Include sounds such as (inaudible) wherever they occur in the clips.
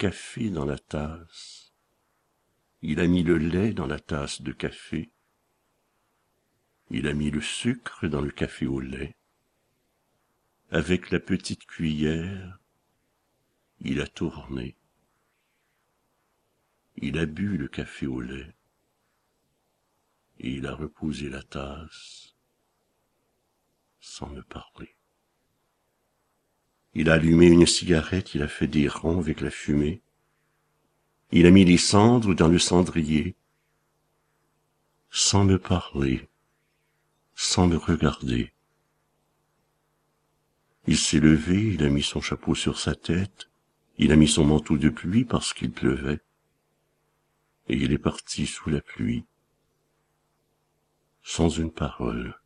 Café dans la tasse. Il a mis le lait dans la tasse de café. Il a mis le sucre dans le café au lait. Avec la petite cuillère, il a tourné. Il a bu le café au lait. Et il a reposé la tasse sans me parler. Il a allumé une cigarette, il a fait des ronds avec la fumée. Il a mis les cendres dans le cendrier, sans me parler, sans me regarder. Il s'est levé, il a mis son chapeau sur sa tête, il a mis son manteau de pluie parce qu'il pleuvait, et il est parti sous la pluie, sans une parole,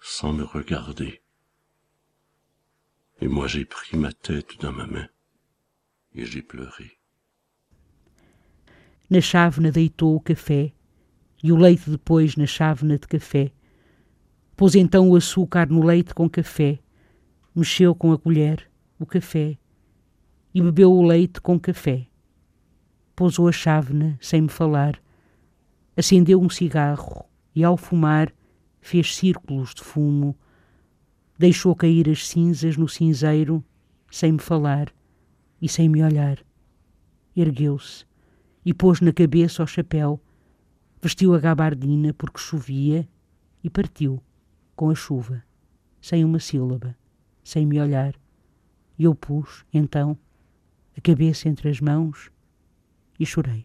sans me regarder. Et moi j'ai pris ma tête dans ma main e j'ai pleuré. Na chávena deitou o café e o leite depois na chávena de café. Pôs então o açúcar no leite com café, mexeu com a colher o café e bebeu o leite com café. Pousou a chávena sem me falar, acendeu um cigarro e, ao fumar, fez círculos de fumo Deixou cair as cinzas no cinzeiro, sem me falar e sem me olhar. Ergueu-se e pôs na cabeça o chapéu, vestiu a gabardina porque chovia e partiu com a chuva, sem uma sílaba, sem me olhar. E eu pus, então, a cabeça entre as mãos e chorei.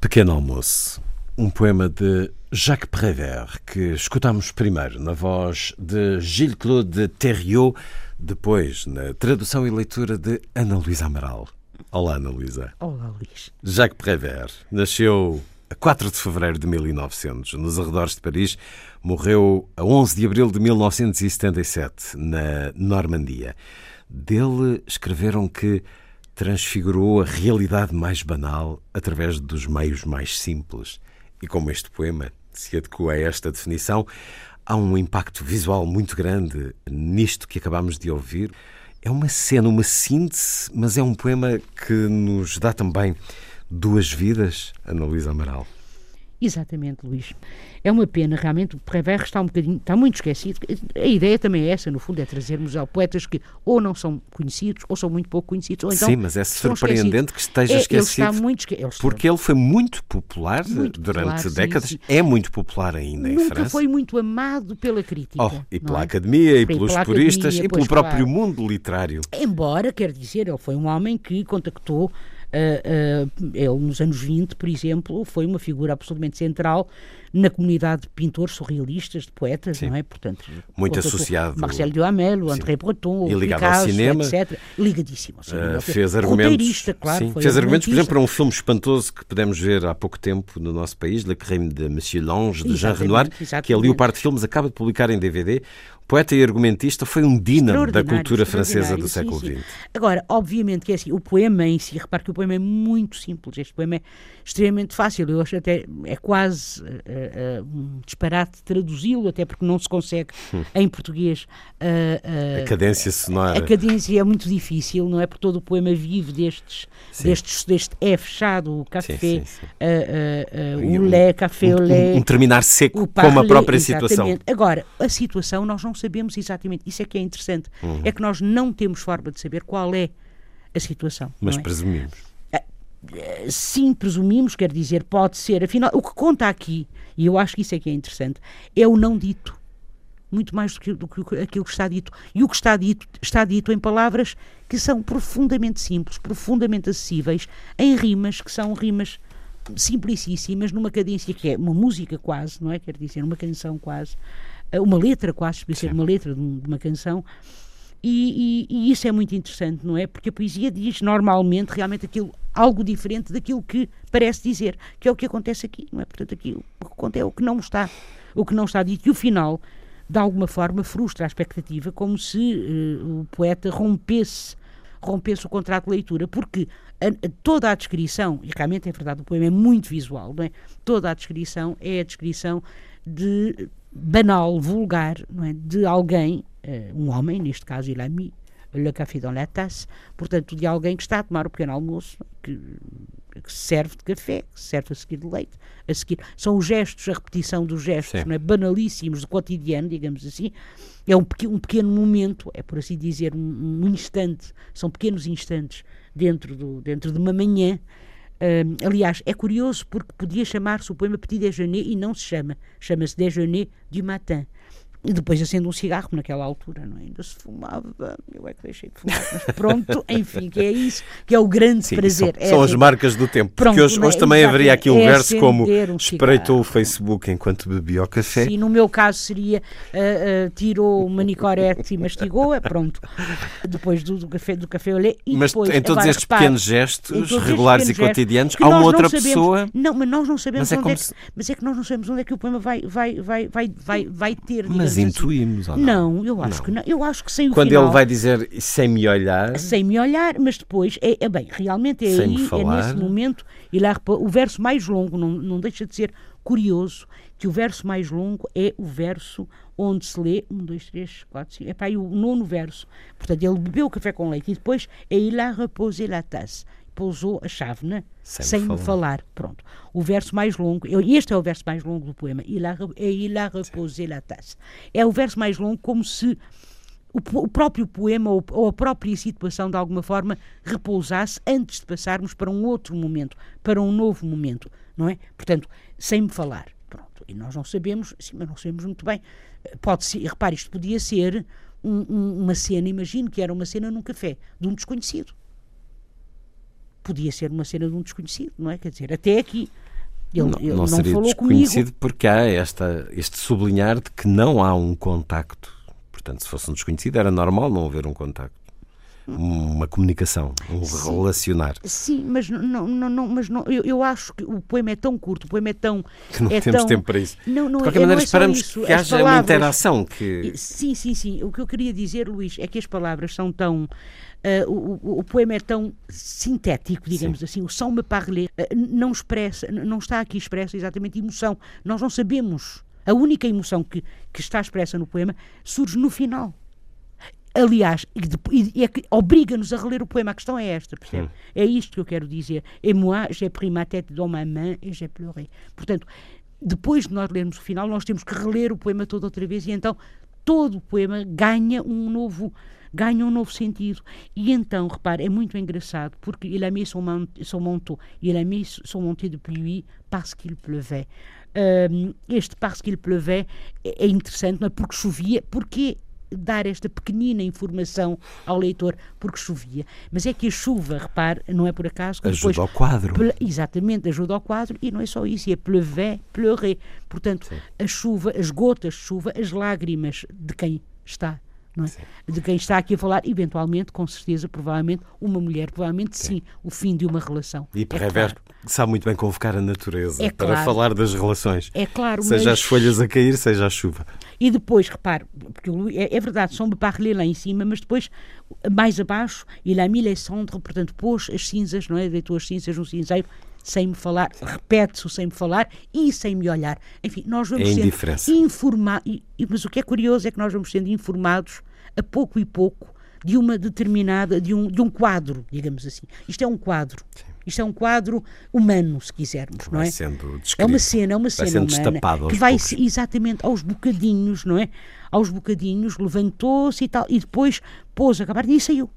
Pequeno almoço um poema de Jacques Prévert, que escutamos primeiro na voz de Gilles-Claude Thériault, depois na tradução e leitura de Ana Luísa Amaral. Olá, Ana Luísa. Olá, Luís. Jacques Prévert nasceu a 4 de fevereiro de 1900, nos arredores de Paris. Morreu a 11 de abril de 1977, na Normandia. Dele escreveram que transfigurou a realidade mais banal através dos meios mais simples. E como este poema se adequa a esta definição, há um impacto visual muito grande nisto que acabamos de ouvir. É uma cena, uma síntese, mas é um poema que nos dá também duas vidas, Ana Luísa Amaral. Exatamente, Luís. É uma pena, realmente, o Prévert está um bocadinho, está muito esquecido. A ideia também é essa, no fundo, é trazermos ao poetas que ou não são conhecidos, ou são muito pouco conhecidos, ou então Sim, mas é surpreendente que esteja é, esquecido. Ele está muito esque... ele porque ele foi muito popular muito durante popular, décadas, sim, sim. é muito popular ainda em Nunca França. foi muito amado pela crítica. Oh, e pela é? academia, e pelos puristas, e pelo próprio claro. mundo literário. Embora, quer dizer, ele foi um homem que contactou. Ah, ah, ele, nos anos 20, por exemplo, foi uma figura absolutamente central na comunidade de pintores surrealistas, de poetas, Sim. não é? Portanto, Muito associado- Marcel Duhamel, o. André Breton, E o ligado ao Picasso, cinema. etc. Ligadíssimo. ao cinema. Uh, fez argumentos, claro. sim, fez argumentos, por exemplo, para um filme espantoso que pudemos ver há pouco tempo no nosso país, Le Crime de Monsieur Lange, de Jean Exatamente, Renoir, que a exatamente. Leopard Filmes acaba de publicar em DVD. Poeta e argumentista, foi um dínamo da cultura francesa do século sim, XX. Agora, obviamente que é assim, o poema em si, repare que o poema é muito simples, este poema é extremamente fácil, eu acho até, é quase eh, eh, um disparate traduzi-lo, até porque não se consegue em português. eh, Hum. A cadência sonora. a cadência é muito difícil, não é? Porque todo o poema vive destes, Sim. destes deste é fechado, o café, sim, sim. o um- lé, café, o lé. um, um terminar seco, O como a própria situação. exatamente. Agora, a situação nós não sabemos exatamente. Isso é que é interessante. Uhum. É que nós não temos forma de saber qual é a situação. Mas é? presumimos. Eh, Sim, presumimos, quer dizer, pode ser. Afinal, o que conta aqui, e eu acho que isso é que é interessante, é o não dito. muito mais do que, do que aquilo que está dito. E o que está dito está dito em palavras que são profundamente simples, profundamente acessíveis, em rimas que são rimas simplicíssimas, numa cadência que é uma música quase, não é? Quer dizer, uma canção quase, eh, uma letra quase, podia ser uma letra de, uma canção. E, e, e, isso é muito interessante, não é? Porque a poesia diz normalmente realmente aquilo, algo diferente daquilo que parece dizer, que é o que acontece aqui, não é? Portanto, aqui o que conta é o que não está, o que não está dito. E o final, de alguma forma, frustra a expectativa, como se uh, o poeta rompesse rompesse o contrato de leitura, porque a, a, toda a descrição, e realmente é verdade, o poema é muito visual, não é? toda a descrição é a descrição de banal, vulgar, não é? de alguém, uh, um homem, neste caso il a mis le café dans la tasse, portanto, de alguém que está a tomar o pequeno almoço, que, que serve de café, que serve a seguir de leite, a seguir. São os gestos, a repetição dos gestos, não é? banalíssimos do cotidiano, digamos assim, é um, pequeno, um pequeno momento, é por assim dizer, um, um, instante, são pequenos instantes dentro, do, dentro de uma manhã. Aliás, é curioso porque podia chamar-se o poema Petit Déjeuner e não se chama, chama-se Déjeuner du Matin. E depois acendo um cigarro, naquela altura não é? ainda se fumava, eu é que deixei de fumar, mas pronto, (laughs) enfim, que é isso, que é o grande Sim, prazer. São, é são as marcas do tempo, pronto, porque hoje, hoje também haveria aqui um é verso como um espreitou o Facebook enquanto bebia o café. Sim, no meu caso seria uh, uh, tirou uma nicorete e mastigou, é (laughs) pronto, depois do, do café do café olhei e Mas depois, em todos agora, estes repare, pequenos gestos regulares e cotidianos, há uma outra sabemos, pessoa... Não, mas nós não sabemos mas é onde é que, se... mas é que nós não sabemos onde é que o poema vai, vai, vai, vai, vai, vai ter, mas intuímos ou não? Não, eu acho não. que não. Eu acho que sem o Quando final, ele vai dizer sem me olhar. Sem me olhar, mas depois, é, é bem, realmente é aí, é nesse momento, e lá, o verso mais longo, não, não deixa de ser curioso, que o verso mais longo é o verso onde se lê um, dois, três, quatro, cinco, é para aí o nono verso. Portanto, ele bebeu o café com leite e depois é il a reposé la tasse pousou a chávena sem, sem me falar. Pronto. O verso mais longo, este é o verso mais longo do poema, il a, il a reposé la tasse. É o verso mais longo como se o, o próprio poema ou, ou, a própria situação de alguma forma repousasse antes de passarmos para um outro momento, para um novo momento, não é? Portanto, sem me falar. Pronto. E nós não sabemos, sim, mas não sabemos muito bem. Pode ser, repare, isto podia ser um, um, uma cena, imagino que era uma cena num café, de um desconhecido podia ser uma cena de um desconhecido, não é? Quer dizer, até aqui. Ele não, ele não, não seria falou desconhecido comigo. porque há esta, este sublinhar de que não há um contacto. Portanto, se fosse um desconhecido, era normal não haver um contacto. Uma comunicação, um Sim. relacionar. Sim, mas não, não, não mas não, eu, eu, acho que o poema é tão curto, o poema é tão. Que não é temos tão, tempo para isso. Não, não, de qualquer é, maneira, é esperamos isso. que haja palavras, uma interação. Que... Sim, sim, sim. O que eu queria dizer, Luís, é que as palavras são tão Uh, o, o, poema é tão sintético, digamos Sim. assim, o São me parler uh, não expressa, não está aqui expressa exatamente emoção. Nós não sabemos. A única emoção que, que está expressa no poema surge no final. Aliás, e, é que obriga-nos a reler o poema. A questão é esta, percebe? Sim. É isto que eu quero dizer. Et moi, j'ai pris ma tête dans ma main et j'ai pleuré. Portanto, depois de nós lermos o final, nós temos que reler o poema todo outra vez e então todo o poema ganha um novo ganha um novo sentido. E então, repare, é muito engraçado, porque il a mis son, man son manteau, il a mis son manteau de pluie parce qu'il pleuvait. Um, este parce qu'il pleuvait é, é interessante, não é? porque chovia, porque dar esta pequenina informação ao leitor porque chovia. Mas é que a chuva, repare, não é por acaso que ajuda depois, ao quadro. Exatamente, ajuda ao quadro e não é só isso, é pleuver, pleurer. Portanto, Sim. a chuva, as gotas de chuva, as lágrimas de quem está é? De quem está aqui a falar, eventualmente, com certeza, provavelmente, uma mulher, provavelmente sim, sim o fim de uma relação. E Prévert é claro. sabe muito bem convocar a natureza é para claro. falar das relações. É claro, Seja mas... as folhas a cair, seja a chuva. E depois, repare, porque é, é verdade, são parler lá em cima, mas depois, mais abaixo, il a mis les cendres, portanto, pôs as cinzas, não é? Deitou as cinzas no cinzeiro sem me falar, repete-se sem me falar e sem me olhar. Enfim, nós vamos é sendo informados, mas o que é curioso é que nós vamos sendo informados a pouco e pouco de uma determinada, de um, de um quadro, digamos assim. Isto é um quadro. Sim. Isto é um quadro humano, se quisermos, não é? é uma cena, é uma cena humana que vai poucos. exatamente aos bocadinhos, não é? Aos bocadinhos, levantou-se e tal, e depois pôs a acabar e saiu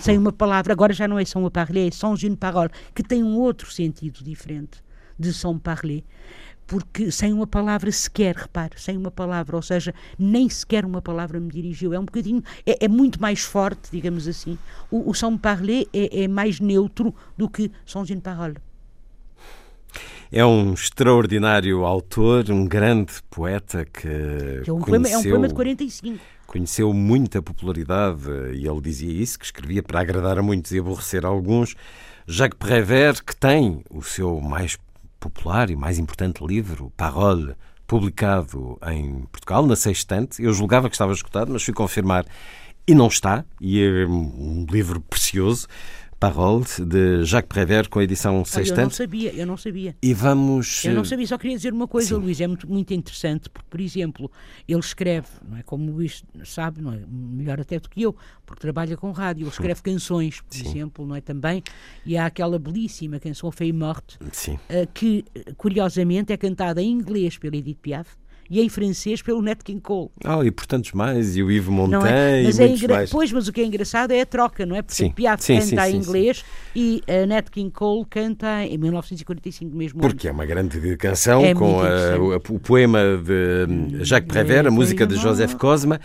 sem uma palavra. Agora já não é sans parler, é sans une parole, que tem um outro sentido diferente de sans parler. porque sem uma palavra sequer, repare, sem uma palavra, ou seja, nem sequer uma palavra me dirigiu. É um bocadinho, é, é muito mais forte, digamos assim. O, o sans parler é, é, mais neutro do que sans une parole. É um extraordinário autor, um grande poeta que. que é, um conheceu, poema, é um poema de 45. Conheceu muita popularidade e ele dizia isso, que escrevia para agradar a muitos e aborrecer a alguns. Jacques Prévert, que tem o seu mais popular e mais importante livro, Parole, publicado em Portugal, na Sextante. Eu julgava que estava escutado, mas fui confirmar e não está. E é um livro precioso. Parole, de Jacques Prévert, com a edição sextante. Eu não sabia, eu não sabia. E vamos... Eu não sabia, só queria dizer uma coisa, Sim. Luís, é muito, muito interessante, porque, por exemplo, ele escreve, não é como o Luís sabe, não é? melhor até do que eu, porque trabalha com rádio, ele escreve canções, por Sim. exemplo, não é também, e há aquela belíssima canção Fei Morte, uh, que, curiosamente, é cantada em inglês pela Edith Piaf, e em francês pelo Nat King Cole. Ah, e por tantos mais, e o Ivo Montaigne é? mas e é muitos engra... mais. Pois, mas o que é engraçado é a troca, não é? Porque sim. Piaf sim, canta sim, em inglês e a Nat King Cole canta em 1945 mesmo. Porque ano. é uma grande canção é com a, o, poema de Jacques Prévert, a música de Joseph Cosma.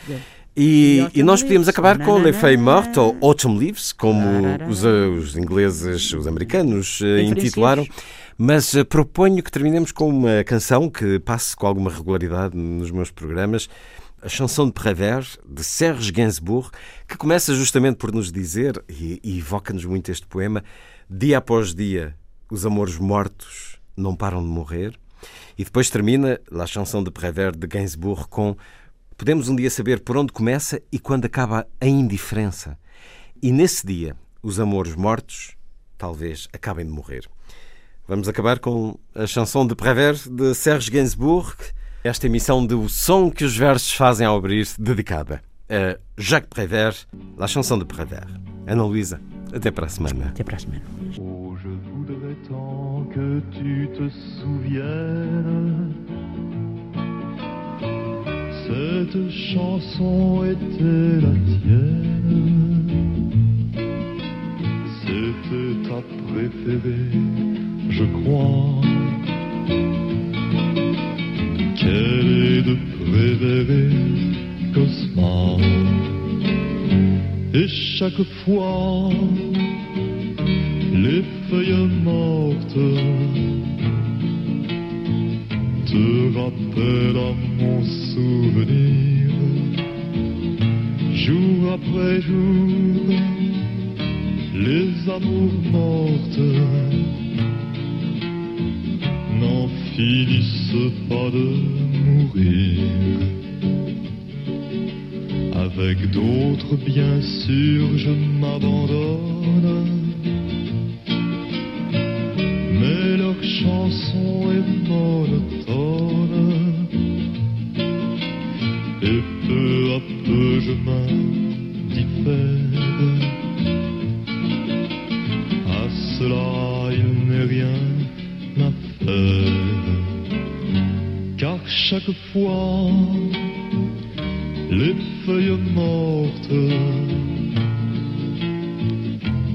E, e, nós podíamos acabar com Le Feuille Morte ou Autumn Leaves, como os, os ingleses, os americanos eh, intitularam. Mas uh, proponho que terminemos com uma canção que passe com alguma regularidade nos meus programas, a Chanson de Prévert, de Serge Gainsbourg, que começa justamente por nos dizer, e, evoca-nos muito este poema, dia após dia os amores mortos não param de morrer, e depois termina a Chanson de Prévert de Gainsbourg com Podemos um dia saber por onde começa e quando acaba a indiferença. E nesse dia, os amores mortos talvez acabem de morrer. Vamos acabar com a chanson de Prévert de Serge Gainsbourg, esta emissão do som que os versos fazem ao abrir, dedicada a Jacques Prévert, la chanson de Prévert. Ana Luísa, até para a semana. Até para a semana. Oh, je voudrais tant que tu te souviennes. Cette chanson était la tienne. C'était ta préférée. Je crois qu'elle est de préférer Cosma. Et chaque fois, les feuilles mortes te rappellent à mon souvenir, jour après jour, les amours mortes finissent pas de mourir. Avec d'autres, bien sûr, je m'abandonne. Mais leur chanson est monotone. Et peu à peu, je m'indiffère. Chaque fois les feuilles mortes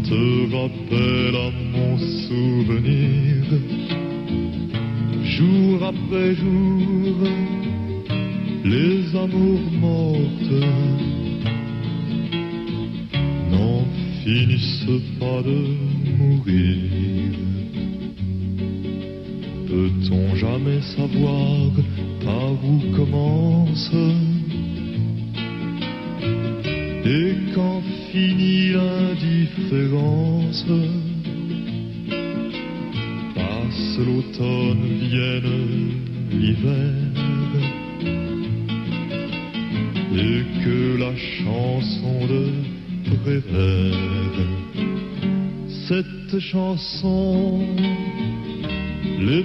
te rappellent à mon souvenir. Jour après jour les amours mortes n'en finissent pas de mourir peut-on jamais savoir par où commence et quand finit l'indifférence. Passe l'automne, vienne l'hiver et que la chanson de Prévert, cette chanson, les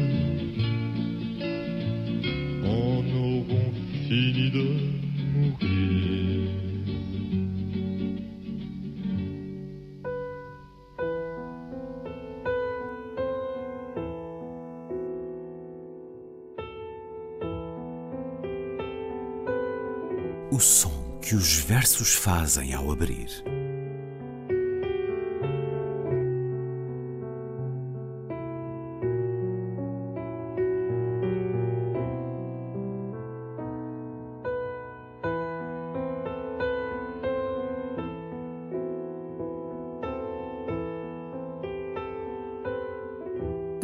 mourir. O som que os versos fazem ao abrir.